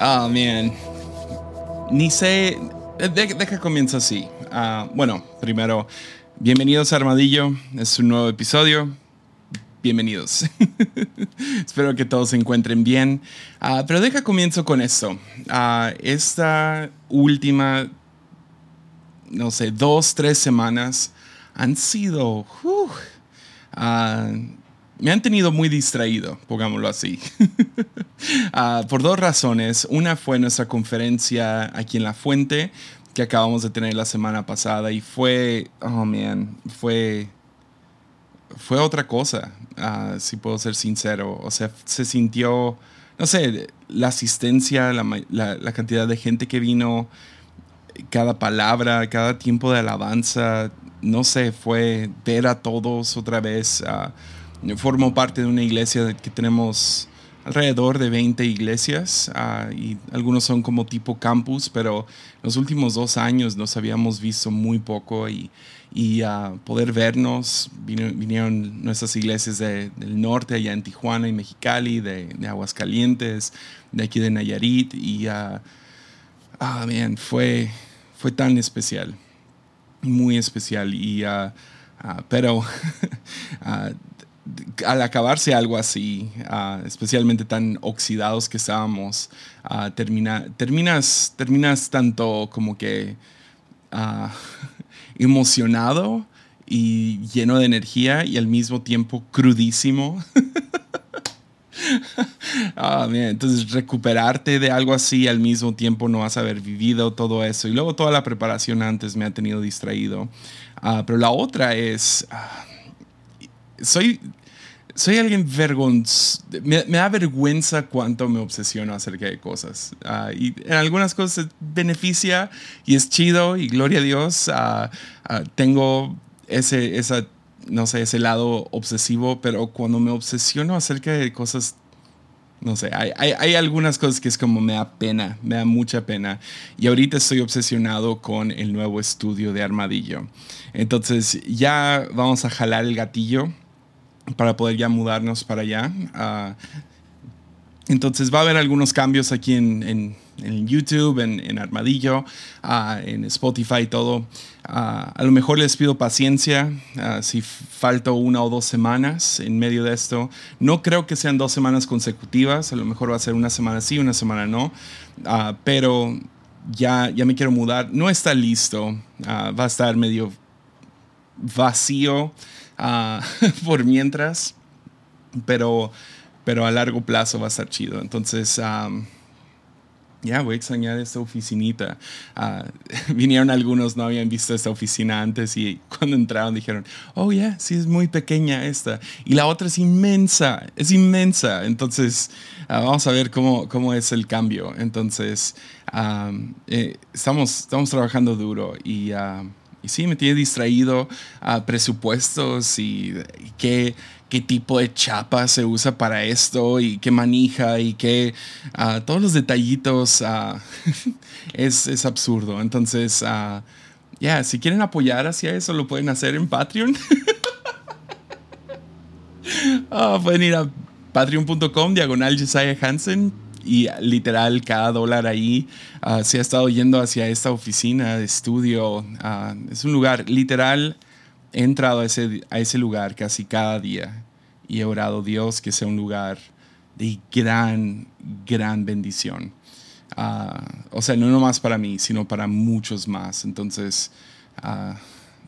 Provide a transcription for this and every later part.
oh, man. Ni sé. Deja que comienza así. Ah, bueno, primero, bienvenidos a Armadillo. Es un nuevo episodio. Bienvenidos. Espero que todos se encuentren bien. Ah, pero deja comienzo con esto. Esta última, no sé, dos, tres semanas han sido me han tenido muy distraído, pongámoslo así, ah, por dos razones. Una fue nuestra conferencia aquí en La Fuente, que acabamos de tener la semana pasada, y fue, oh man, fue, fue otra cosa, uh, si puedo ser sincero. O sea, se sintió, no sé, la asistencia, la, la, cantidad de gente que vino, cada palabra, cada tiempo de alabanza, no sé, fue ver a todos otra vez. Uh, formo parte de una iglesia que tenemos alrededor de 20 iglesias ah, y algunos son como tipo campus, pero los últimos dos años nos habíamos visto muy poco y, y uh, poder vernos, vinieron nuestras iglesias del norte, allá en Tijuana y Mexicali, de, de Aguascalientes, de aquí de Nayarit y uh, ah, man, fue, fue tan especial, muy especial y... Uh, pero al acabarse algo así, ah, especialmente tan oxidados que estábamos, uh, termina, terminas, terminas tanto como que ah, emocionado y lleno de energía y al mismo tiempo crudísimo. entonces recuperarte de algo así al mismo tiempo no vas a haber vivido todo eso y luego toda la preparación antes me ha tenido distraído. pero la otra es soy, soy alguien vergonzoso. Me, da vergüenza cuánto me obsesiono acerca de cosas. Ah, y en algunas cosas beneficia y es chido y gloria a Dios. Ah, ah, tengo ese, esa, no sé, ese lado obsesivo, pero cuando me obsesiono acerca de cosas no sé, hay, hay, hay, algunas cosas que es como me da pena, me da mucha pena. Y ahorita estoy obsesionado con el nuevo estudio de Armadillo. Entonces ya vamos a jalar el gatillo para poder ya mudarnos para allá. Ah, entonces va a haber algunos cambios aquí en, en, YouTube, en, en Armadillo, uh, en Spotify, todo. Uh, a lo mejor les pido paciencia si falta una o dos semanas en medio de esto. No creo que sean dos semanas consecutivas, a lo mejor va a ser una semana sí, una semana no, pero ya, ya me quiero mudar. No está listo, va a estar medio vacío. Ah, por mientras, pero, pero a largo plazo va a estar chido. Entonces, ya voy a extrañar esta oficinita. Ah, vinieron algunos, no habían visto esta oficina antes y cuando entraron dijeron, oh, ya, sí es muy pequeña esta. Y la otra es inmensa, es inmensa. Entonces, ah, vamos a ver cómo, cómo es el cambio. Entonces, eh, estamos, estamos trabajando duro y... Y sí, me tiene distraído a presupuestos y, qué, qué, tipo de chapa se usa para esto y qué manija y qué... todos los detallitos es, es, absurdo. Entonces, ya, si quieren apoyar hacia eso, lo pueden hacer en Patreon. Ah, pueden ir a patreon.com diagonal Josiah Hansen y literal cada dólar ahí uh, se ha estado yendo hacia esta oficina de estudio. Uh, es un lugar, literal, he entrado a ese, a ese lugar casi cada día y he orado Dios que sea un lugar de gran, gran bendición. Uh, o sea, no nomás para mí, sino para muchos más. Entonces,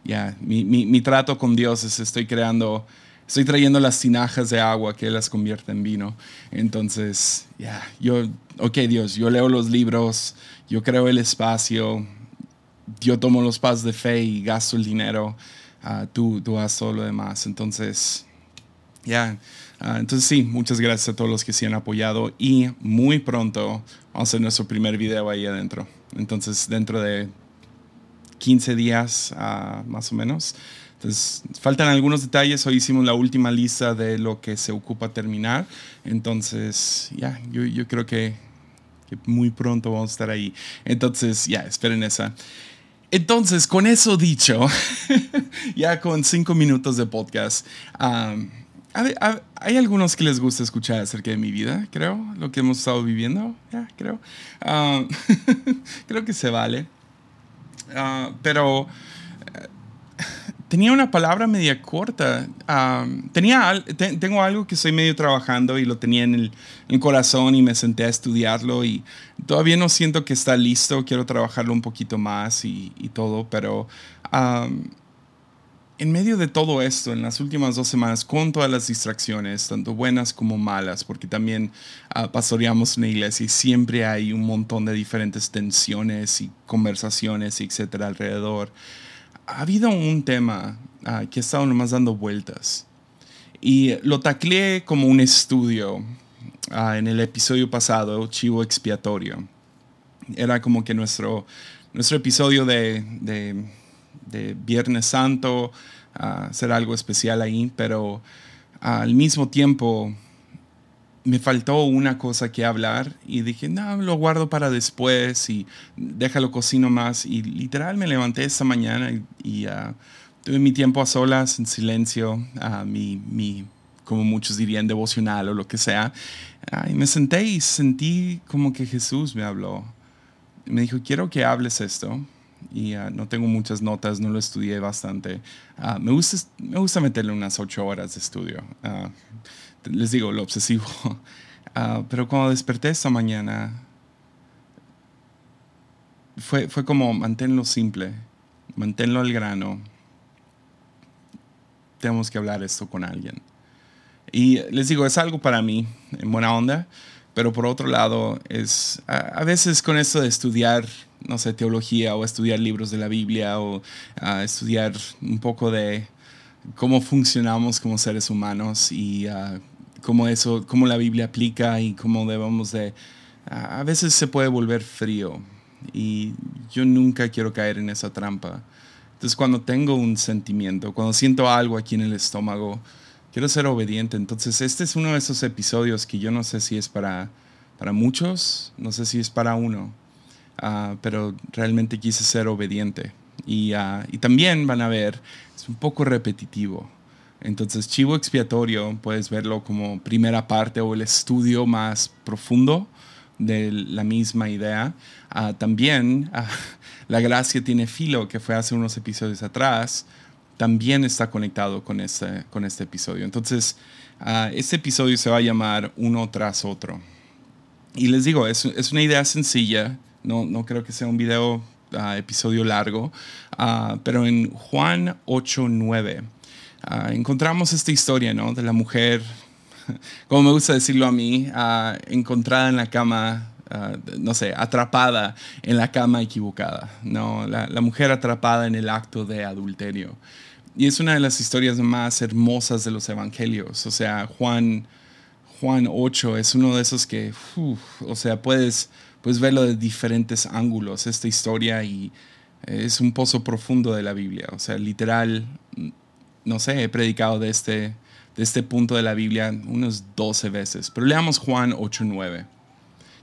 ya, mi, mi, mi trato con Dios es estoy creando estoy trayendo las tinajas de agua que las convierte en vino. Entonces, ya, yo, ok Dios, yo leo los libros, yo creo el espacio, yo tomo los pasos de fe y gasto el dinero, uh, tú, tú haces todo lo demás. Entonces, ya, ah, entonces sí, muchas gracias a todos los que se han apoyado y muy pronto vamos a hacer nuestro primer video ahí adentro. Entonces, dentro de 15 días uh, más o menos. Entonces, faltan algunos detalles. Hoy hicimos la última lista de lo que se ocupa terminar. Entonces, ya, yo, creo que, muy pronto vamos a estar ahí. Entonces, ya, esperen esa. Entonces, con eso dicho, ya con cinco minutos de podcast, hay algunos que les gusta escuchar acerca de mi vida, creo, lo que hemos estado viviendo, ya, creo. Creo que se vale. Ah, pero eh, tenía una palabra media corta. Ah, tenía, tengo algo que estoy medio trabajando y lo tenía en el, corazón y me senté a estudiarlo y todavía no siento que está listo. Quiero trabajarlo un poquito más y, y todo, pero en medio de todo esto, en las últimas dos semanas, con todas las distracciones, tanto buenas como malas, porque también uh, pastoreamos una iglesia y siempre hay un montón de diferentes tensiones y conversaciones, etcétera, alrededor, ha habido un tema uh, que ha estado nomás dando vueltas. Y lo tacleé como un estudio uh, en el episodio pasado, Chivo Expiatorio. Era como que nuestro, nuestro episodio de, de de Viernes Santo, hacer algo especial ahí, pero al mismo tiempo me faltó una cosa que hablar y dije, no, lo guardo para después y déjalo cocino más. Y literal me levanté esta mañana y, tuve mi tiempo a solas, en silencio, a mi, mi, como muchos dirían, devocional o lo que sea. y me senté y sentí como que Jesús me habló. Me dijo, quiero que hables esto y ah, no tengo muchas notas, no lo estudié bastante. Ah, me, gusta, me gusta meterle unas ocho horas de estudio. Ah, les digo, lo obsesivo. pero cuando desperté esta mañana, fue, fue como manténlo simple, manténlo al grano. Tenemos que hablar esto con alguien. Y les digo, es algo para mí, en buena onda, pero por otro lado, es a, veces con esto de estudiar, no sé, teología o estudiar libros de la Biblia o estudiar un poco de cómo funcionamos como seres humanos y cómo eso, cómo la Biblia aplica y cómo debemos de... a veces se puede volver frío y yo nunca quiero caer en esa trampa. Entonces cuando tengo un sentimiento, cuando siento algo aquí en el estómago, quiero ser obediente. Entonces, este es uno de esos episodios que yo no sé si es para, para muchos, no sé si es para uno, ah, pero realmente quise ser obediente. Y, ah, y, también van a ver, es un poco repetitivo. Entonces, Chivo Expiatorio, puedes verlo como primera parte o el estudio más profundo de la misma idea. Ah, también, La Gracia tiene filo, que fue hace unos episodios atrás también está conectado con este, este episodio. Entonces, uh, este episodio se va a llamar Uno tras otro. Y les digo, es, es una idea sencilla, no, no, creo que sea un video, uh, episodio largo, uh, pero en Juan 8.9 encontramos esta historia ¿no? de la mujer, como me gusta decirlo a mí, encontrada en la cama no sé, atrapada en la cama equivocada, ¿no? La, la, mujer atrapada en el acto de adulterio. Y es una de las historias más hermosas de los evangelios. O sea, Juan, Juan 8 es uno de esos que, o sea, puedes, puedes verlo de diferentes ángulos, esta historia, y es un pozo profundo de la Biblia. O sea, literal, no sé, he predicado de este, de este punto de la Biblia unos 12 veces. Pero leamos Juan 8.9,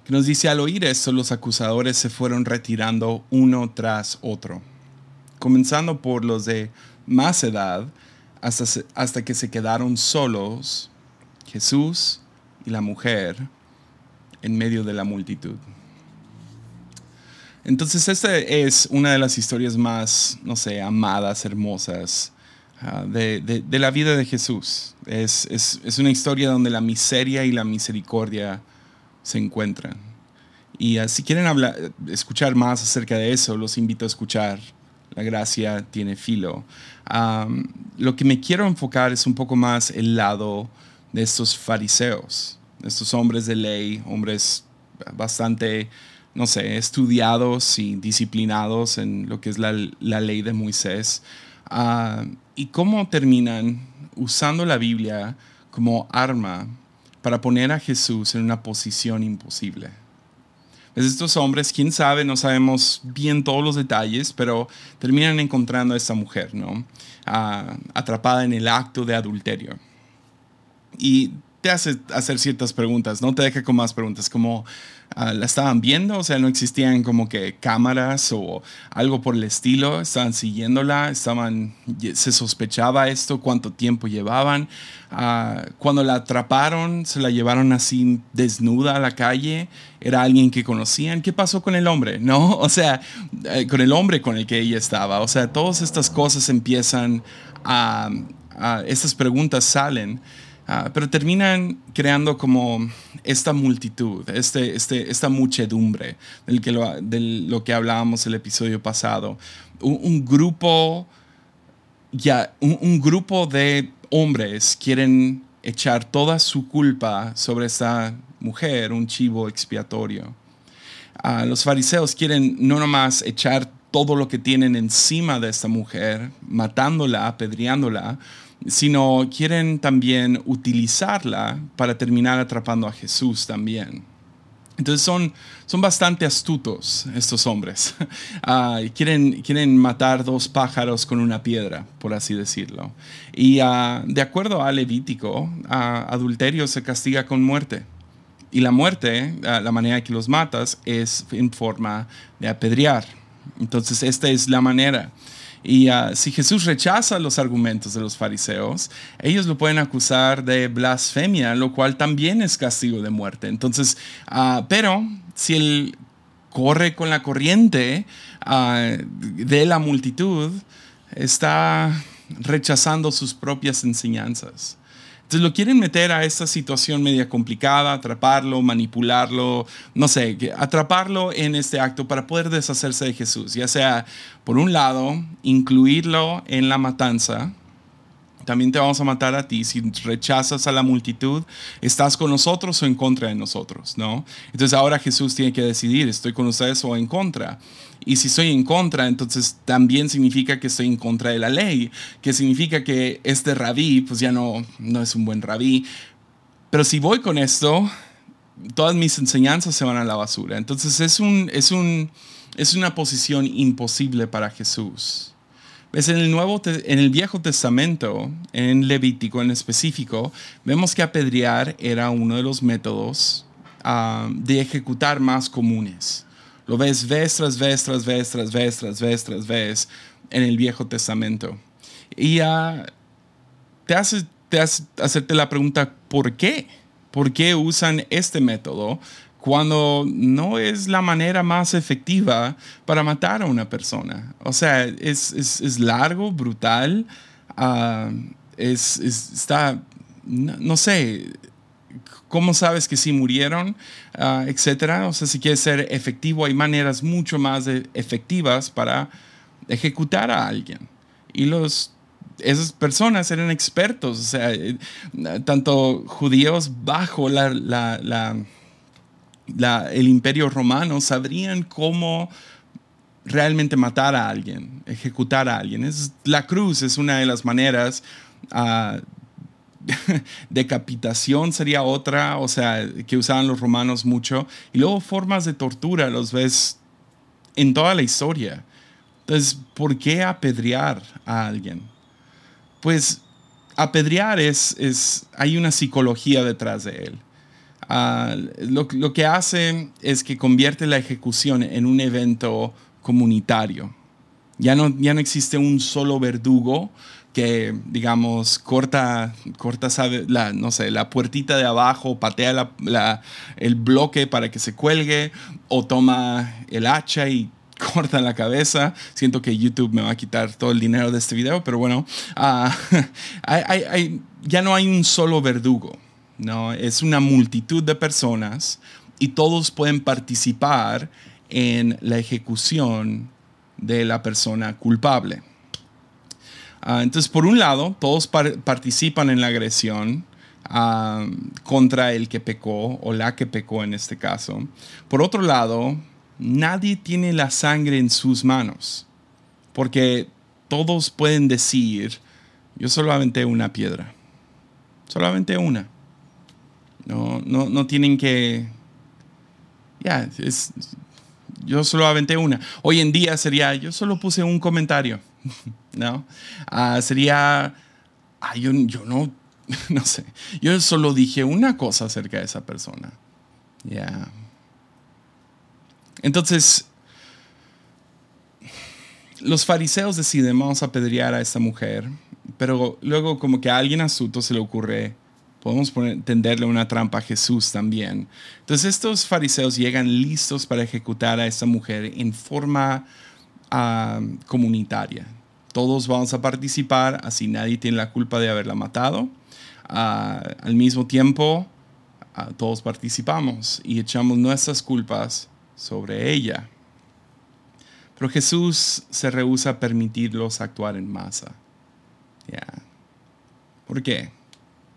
que nos dice, al oír esto, los acusadores se fueron retirando uno tras otro, comenzando por los de más edad hasta, hasta que se quedaron solos Jesús y la mujer en medio de la multitud. Entonces esta es una de las historias más, no sé, amadas, hermosas ah, de, la vida de Jesús. Es, es, una historia donde la miseria y la misericordia se encuentran. Y ah, si quieren hablar, escuchar más acerca de eso, los invito a escuchar la gracia tiene filo. lo que me quiero enfocar es un poco más el lado de estos fariseos, de estos hombres de ley, hombres bastante, no sé, estudiados y disciplinados en lo que es la, ley de Moisés, y cómo terminan usando la Biblia como arma para poner a Jesús en una posición imposible estos hombres, quién sabe, no sabemos bien todos los detalles, pero terminan encontrando a esta mujer, ¿no? atrapada en el acto de adulterio. Y te hace hacer ciertas preguntas, no te deja con más preguntas, como ah, la estaban viendo, o sea, no existían como que cámaras o algo por el estilo, estaban siguiéndola, estaban, se sospechaba esto, cuánto tiempo llevaban. Ah, cuando la atraparon, se la llevaron así desnuda a la calle, era alguien que conocían. ¿Qué pasó con el hombre? No, o sea, eh, con el hombre con el que ella estaba. O sea, todas estas cosas empiezan a, estas preguntas salen. Ah, pero terminan creando como esta multitud, este, este, esta muchedumbre del que lo, de lo que hablábamos el episodio pasado. Un, grupo, ya, un, grupo de hombres quieren echar toda su culpa sobre esta mujer, un chivo expiatorio. Ah, los fariseos quieren no nomás echar todo lo que tienen encima de esta mujer, matándola, apedreándola, sino quieren también utilizarla para terminar atrapando a Jesús también. Entonces son, son bastante astutos estos hombres. Ah, quieren, quieren matar dos pájaros con una piedra, por así decirlo. Y ah, de acuerdo a Levítico, ah, adulterio se castiga con muerte. Y la muerte, la manera que los matas, es en forma de apedrear. Entonces esta es la manera. Y ah, si Jesús rechaza los argumentos de los fariseos, ellos lo pueden acusar de blasfemia, lo cual también es castigo de muerte. Entonces, ah, pero si él corre con la corriente ah, de la multitud, está rechazando sus propias enseñanzas. Entonces lo quieren meter a esta situación media complicada, atraparlo, manipularlo, no sé, atraparlo en este acto para poder deshacerse de Jesús, ya sea, por un lado, incluirlo en la matanza, también te vamos a matar a ti. Si rechazas a la multitud, estás con nosotros o en contra de nosotros, ¿no? Entonces ahora Jesús tiene que decidir, ¿estoy con ustedes o en contra? Y si estoy en contra, entonces también significa que estoy en contra de la ley, que significa que este rabí, pues ya no, no es un buen rabí. Pero si voy con esto, todas mis enseñanzas se van a la basura. Entonces es, un, es, un, es una posición imposible para Jesús. ¿Ves? En el, Nuevo, en el Viejo Testamento, en Levítico en específico, vemos que apedrear era uno de los métodos ah, de ejecutar más comunes. Lo ves vez tras vez, tras vez, tras vez, tras vez, tras vez en el Viejo Testamento. Y uh, te hace, te hace hacerte la pregunta, ¿por qué? ¿Por qué usan este método cuando no es la manera más efectiva para matar a una persona? O sea, es, es, es largo, brutal, uh, es, está, no, no sé, ¿Cómo sabes que sí murieron? Uh, etcétera. O sea, si quieres ser efectivo, hay maneras mucho más efectivas para ejecutar a alguien. Y los, esas personas eran expertos, o sea, eh, tanto judíos bajo la, la, la, el imperio romano sabrían cómo realmente matar a alguien, ejecutar a alguien. Es, la cruz es una de las maneras uh, decapitación sería otra, o sea, que usaban los romanos mucho. Y luego formas de tortura los ves en toda la historia. Entonces, ¿por qué apedrear a alguien? Pues apedrear es, es hay una psicología detrás de él. Ah, lo, lo, que hace es que convierte la ejecución en un evento comunitario. Ya no, ya no existe un solo verdugo que, digamos, corta, corta la, no sé, la puertita de abajo, patea la, el bloque para que se cuelgue, o toma el hacha y corta la cabeza. Siento que YouTube me va a quitar todo el dinero de este video, pero bueno, ah, ya no hay un solo verdugo, ¿no? Es una multitud de personas y todos pueden participar en la ejecución de la persona culpable. Ah, entonces, por un lado, todos participan en la agresión ah, contra el que pecó o la que pecó en este caso. Por otro lado, nadie tiene la sangre en sus manos, porque todos pueden decir, yo solamente una piedra, solamente una. No, no, no tienen que... Ya, yo solo aventé una. Hoy en día sería, yo solo puse un comentario. ¿no? Ah, sería, yo, no, no sé, yo solo dije una cosa acerca de esa persona. Ya. Entonces, los fariseos deciden, vamos a apedrear a esta mujer, pero luego como que a alguien astuto se le ocurre, podemos tenderle una trampa a Jesús también. Entonces estos fariseos llegan listos para ejecutar a esta mujer en forma ah, comunitaria. Todos vamos a participar, así nadie tiene la culpa de haberla matado. Ah, al mismo tiempo, ah, todos participamos y echamos nuestras culpas sobre ella. Pero Jesús se rehúsa a permitirlos actuar en masa. ¿Por qué?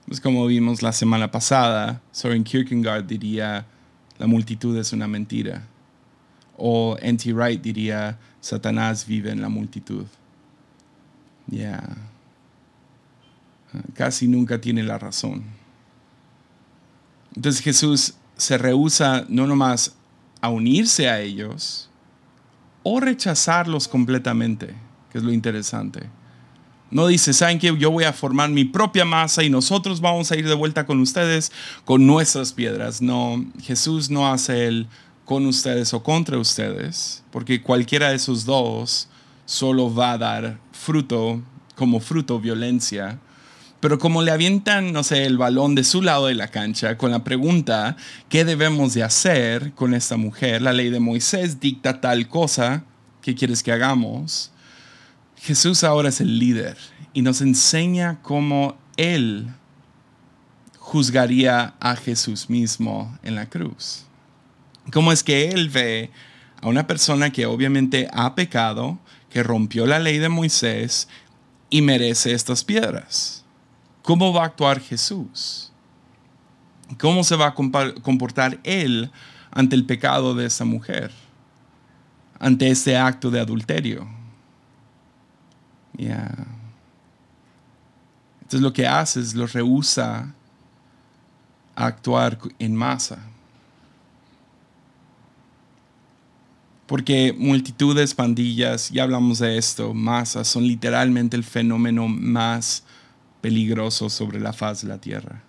Pues como vimos la semana pasada, Soren Kierkegaard diría, la multitud es una mentira. O N.T. Wright diría, Satanás vive en la multitud. Ya. Casi nunca tiene la razón. Entonces Jesús se rehúsa no nomás a unirse a ellos, o rechazarlos completamente, que es lo interesante. No dice, ¿saben que Yo voy a formar mi propia masa y nosotros vamos a ir de vuelta con ustedes con nuestras piedras. No, Jesús no hace el con ustedes o contra ustedes, porque cualquiera de esos dos solo va a dar fruto, como fruto violencia. Pero como le avientan, no sé, el balón de su lado de la cancha con la pregunta, ¿qué debemos de hacer con esta mujer? La ley de Moisés dicta tal cosa, ¿qué quieres que hagamos? Jesús ahora es el líder y nos enseña cómo Él juzgaría a Jesús mismo en la cruz. Cómo es que Él ve a una persona que obviamente ha pecado, que rompió la ley de Moisés y merece estas piedras. ¿Cómo va a actuar Jesús? ¿Cómo se va a comportar Él ante el pecado de esa mujer? Ante este acto de adulterio. Entonces lo que hace es lo rehúsa a actuar en masa. Porque multitudes, pandillas, ya hablamos de esto, masas, son literalmente el fenómeno más peligroso sobre la faz de la tierra.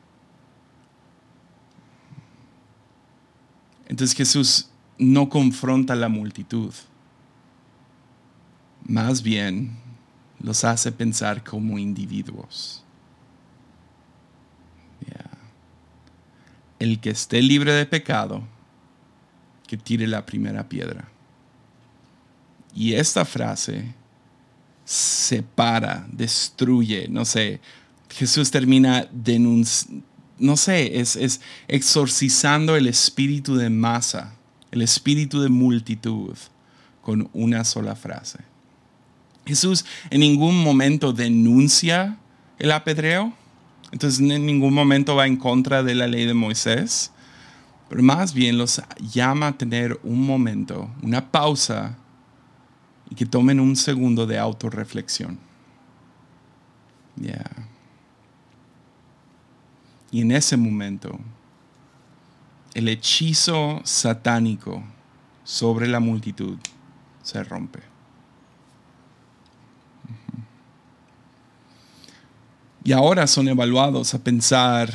Entonces Jesús no confronta a la multitud, más bien los hace pensar como individuos. El que esté libre de pecado, que tire la primera piedra. Y esta frase separa, destruye, no sé, Jesús termina denunciando, no sé, es, es exorcizando el espíritu de masa, el espíritu de multitud con una sola frase. Jesús en ningún momento denuncia el apedreo, entonces en ningún momento va en contra de la ley de Moisés, pero más bien los llama a tener un momento, una pausa y que tomen un segundo de autorreflexión. Yeah. Y en ese momento, el hechizo satánico sobre la multitud se rompe. Y ahora son evaluados a pensar,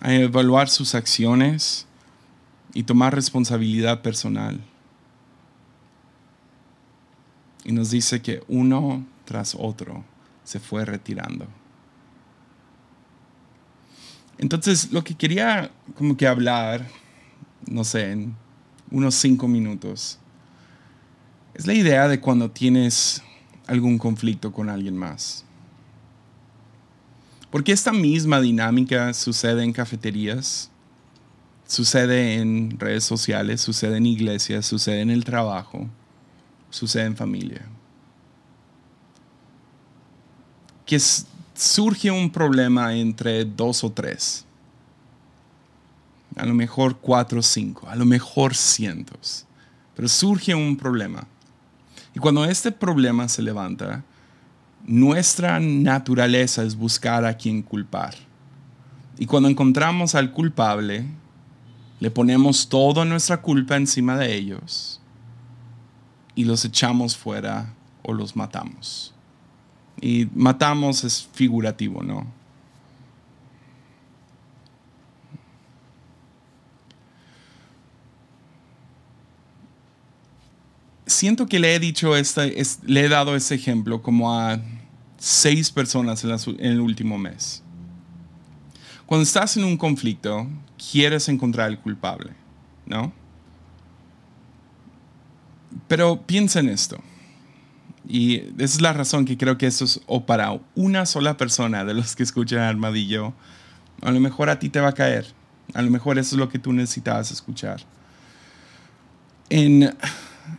a evaluar sus acciones y tomar responsabilidad personal. Y nos dice que uno tras otro se fue retirando. Entonces, lo que quería como que hablar, no sé, en unos cinco minutos, es la idea de cuando tienes algún conflicto con alguien más. Porque esta misma dinámica sucede en cafeterías, sucede en redes sociales, sucede en iglesias, sucede en el trabajo, sucede en familia. Que surge un problema entre dos o tres, a lo mejor cuatro o cinco, a lo mejor cientos, pero surge un problema. Y cuando este problema se levanta, nuestra naturaleza es buscar a quien culpar. Y cuando encontramos al culpable, le ponemos toda nuestra culpa encima de ellos y los echamos fuera o los matamos. Y matamos es figurativo, ¿no? Siento que le he dicho este, le he dado ese ejemplo como a seis personas en, el último mes. Cuando estás en un conflicto, quieres encontrar al culpable, ¿no? Pero piensa en esto. Y esa es la razón que creo que eso es o para una sola persona de los que escuchan Armadillo, a lo mejor a ti te va a caer. A lo mejor eso es lo que tú necesitabas escuchar. En,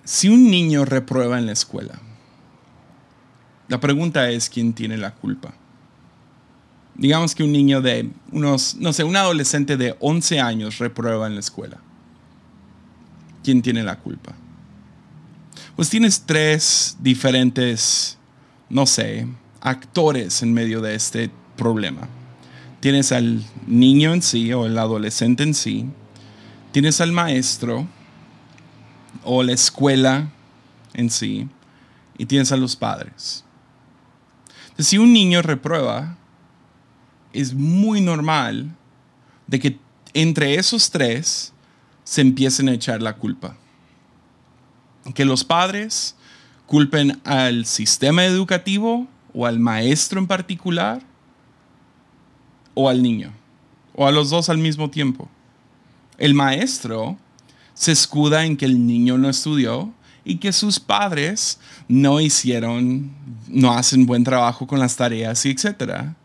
si un niño reprueba en la escuela, la pregunta es quién tiene la culpa. Digamos que un niño de unos, no sé, un adolescente de 11 años reprueba en la escuela. ¿Quién tiene la culpa? Pues tienes tres diferentes, no sé, actores en medio de este problema. Tienes al niño en sí o el adolescente en sí. Tienes al maestro o la escuela en sí. Y tienes a los padres. Si un niño reprueba, es muy normal de que entre esos tres se empiecen a echar la culpa. Que los padres culpen al sistema educativo o al maestro en particular o al niño o a los dos al mismo tiempo. El maestro se escuda en que el niño no estudió y que sus padres no hicieron, no hacen buen trabajo con las tareas y etcétera.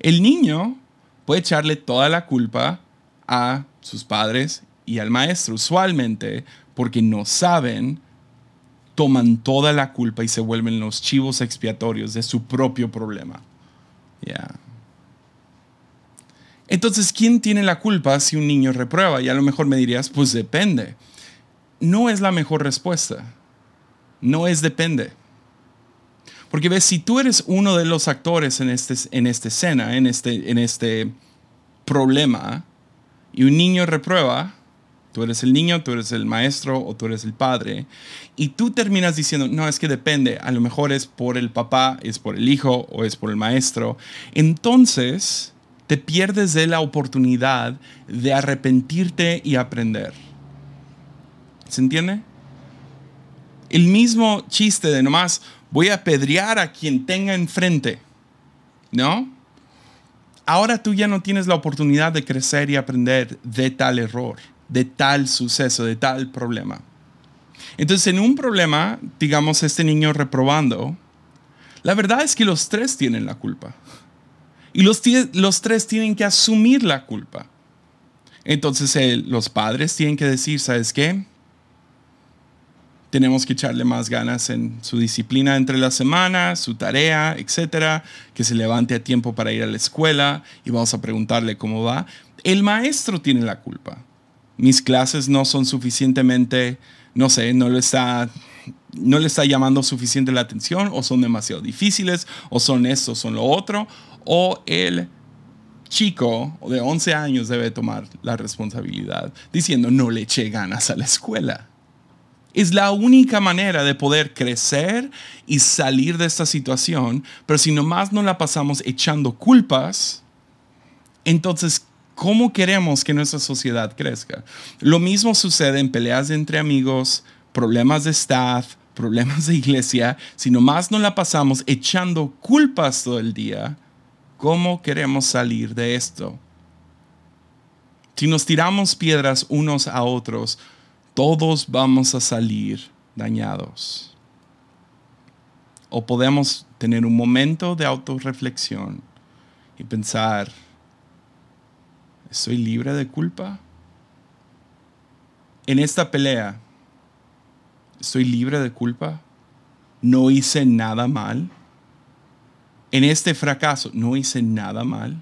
El niño puede echarle toda la culpa a sus padres y al maestro, usualmente porque no saben, toman toda la culpa y se vuelven los chivos expiatorios de su propio problema. Entonces, ¿quién tiene la culpa si un niño reprueba? Y a lo mejor me dirías, pues depende. No es la mejor respuesta. No es depende. Porque ves, si tú eres uno de los actores en, este, en esta escena, en este, en este problema, y un niño reprueba, tú eres el niño, tú eres el maestro o tú eres el padre, y tú terminas diciendo, no, es que depende, a lo mejor es por el papá, es por el hijo o es por el maestro, entonces te pierdes de la oportunidad de arrepentirte y aprender. ¿Se entiende? El mismo chiste de nomás, voy a apedrear a quien tenga enfrente, ¿no? Ahora tú ya no tienes la oportunidad de crecer y aprender de tal error, de tal suceso, de tal problema. Entonces, en un problema, digamos, este niño reprobando, la verdad es que los tres tienen la culpa. Y los, tres tienen que asumir la culpa. Entonces, los padres tienen que decir, ¿sabes qué? tenemos que echarle más ganas en su disciplina entre la semana, su tarea, etcétera, que se levante a tiempo para ir a la escuela y vamos a preguntarle cómo va. El maestro tiene la culpa. Mis clases no son suficientemente, no sé, no le está no le está llamando suficiente la atención o son demasiado difíciles o son esto, son lo otro o el chico de 11 años debe tomar la responsabilidad diciendo no le eché ganas a la escuela. Es la única manera de poder crecer y salir de esta situación, pero si nomás no la pasamos echando culpas, entonces, ¿cómo queremos que nuestra sociedad crezca? Lo mismo sucede en peleas entre amigos, problemas de staff, problemas de iglesia. Si nomás no la pasamos echando culpas todo el día, ¿cómo queremos salir de esto? Si nos tiramos piedras unos a otros, todos vamos a salir dañados. O podemos tener un momento de autorreflexión y pensar, ¿estoy libre de culpa? En esta pelea, ¿estoy libre de culpa? ¿No hice nada mal? En este fracaso, ¿no hice nada mal?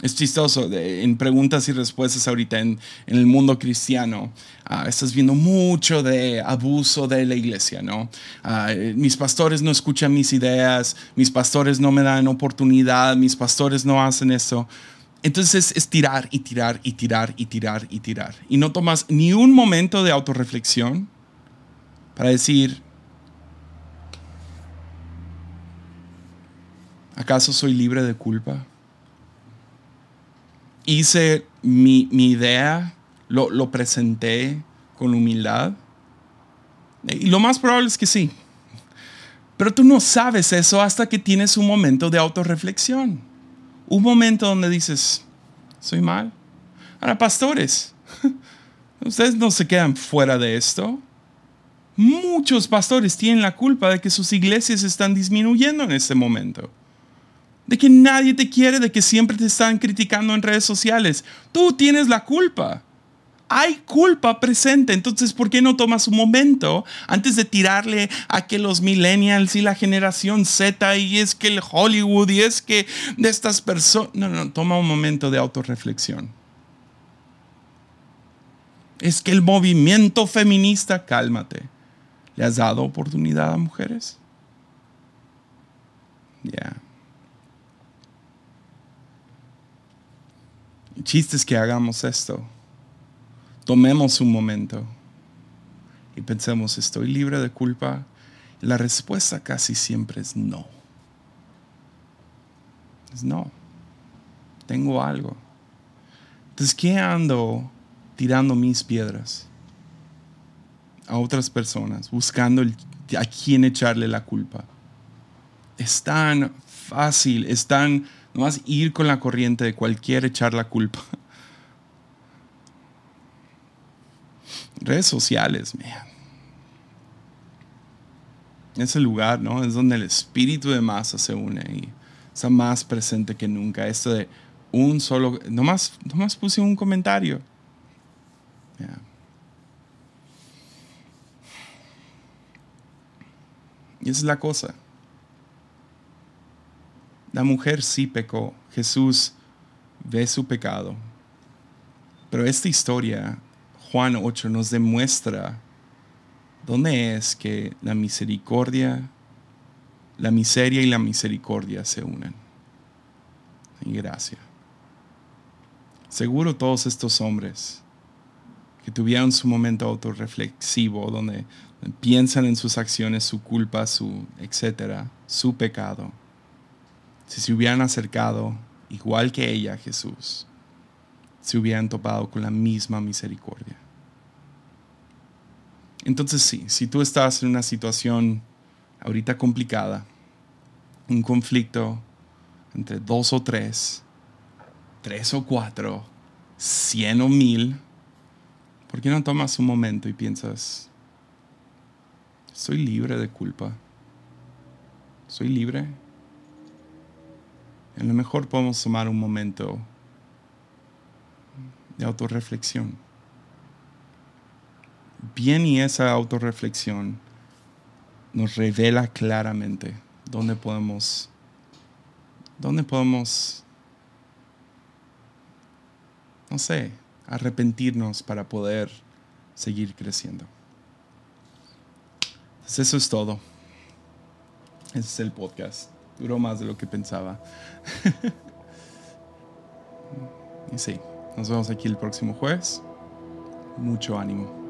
Es chistoso, en preguntas y respuestas ahorita en, el mundo cristiano, ah, estás viendo mucho de abuso de la iglesia, ¿no? Ah, mis pastores no escuchan mis ideas, mis pastores no me dan oportunidad, mis pastores no hacen eso. Entonces es tirar y tirar y tirar y tirar y tirar. Y no tomas ni un momento de autorreflexión para decir, ¿acaso soy libre de culpa? hice mi, idea, lo, presenté con humildad? Y lo más probable es que sí. Pero tú no sabes eso hasta que tienes un momento de autorreflexión. Un momento donde dices, soy mal. Ahora, pastores, ustedes no se quedan fuera de esto. Muchos pastores tienen la culpa de que sus iglesias están disminuyendo en este momento. De que nadie te quiere, de que siempre te están criticando en redes sociales. Tú tienes la culpa hay culpa presente. Entonces, ¿por qué no tomas un momento antes de tirarle a que los millennials y la generación Z y es que el Hollywood y es que de estas personas... No, no, toma un momento de autorreflexión. Es que el movimiento feminista, cálmate. ¿Le has dado oportunidad a mujeres? Ya. El chiste es que hagamos esto tomemos un momento y pensemos, ¿estoy libre de culpa? La respuesta casi siempre es no. Es no. Tengo algo. Entonces, ¿qué ando tirando mis piedras a otras personas, buscando a quién echarle la culpa? Es tan fácil, es tan nomás ir con la corriente de cualquier echar la culpa. redes sociales, man. Es el lugar, ¿no? Es donde el espíritu de masa se une y está más presente que nunca. Esto de un solo, nomás, nomás puse un comentario. Y esa es la cosa. La mujer sí pecó. Jesús ve su pecado. Pero esta historia Juan 8 nos demuestra dónde es que la misericordia, la miseria y la misericordia se unen. Y gracia. Seguro todos estos hombres que tuvieron su momento autorreflexivo, donde piensan en sus acciones, su culpa, su etcétera, su pecado, si se hubieran acercado igual que ella a Jesús, se hubieran topado con la misma misericordia. Entonces sí, si tú estás en una situación ahorita complicada, un conflicto entre dos o tres, tres o cuatro, cien o mil, ¿por qué no tomas un momento y piensas, soy libre de culpa? ¿Soy libre? A lo mejor podemos tomar un momento de autorreflexión bien y esa autorreflexión nos revela claramente dónde podemos, dónde podemos, no sé, arrepentirnos para poder seguir creciendo. eso es todo. Ese es el podcast. Duró más de lo que pensaba. y sí, nos vemos aquí el próximo jueves. Mucho ánimo.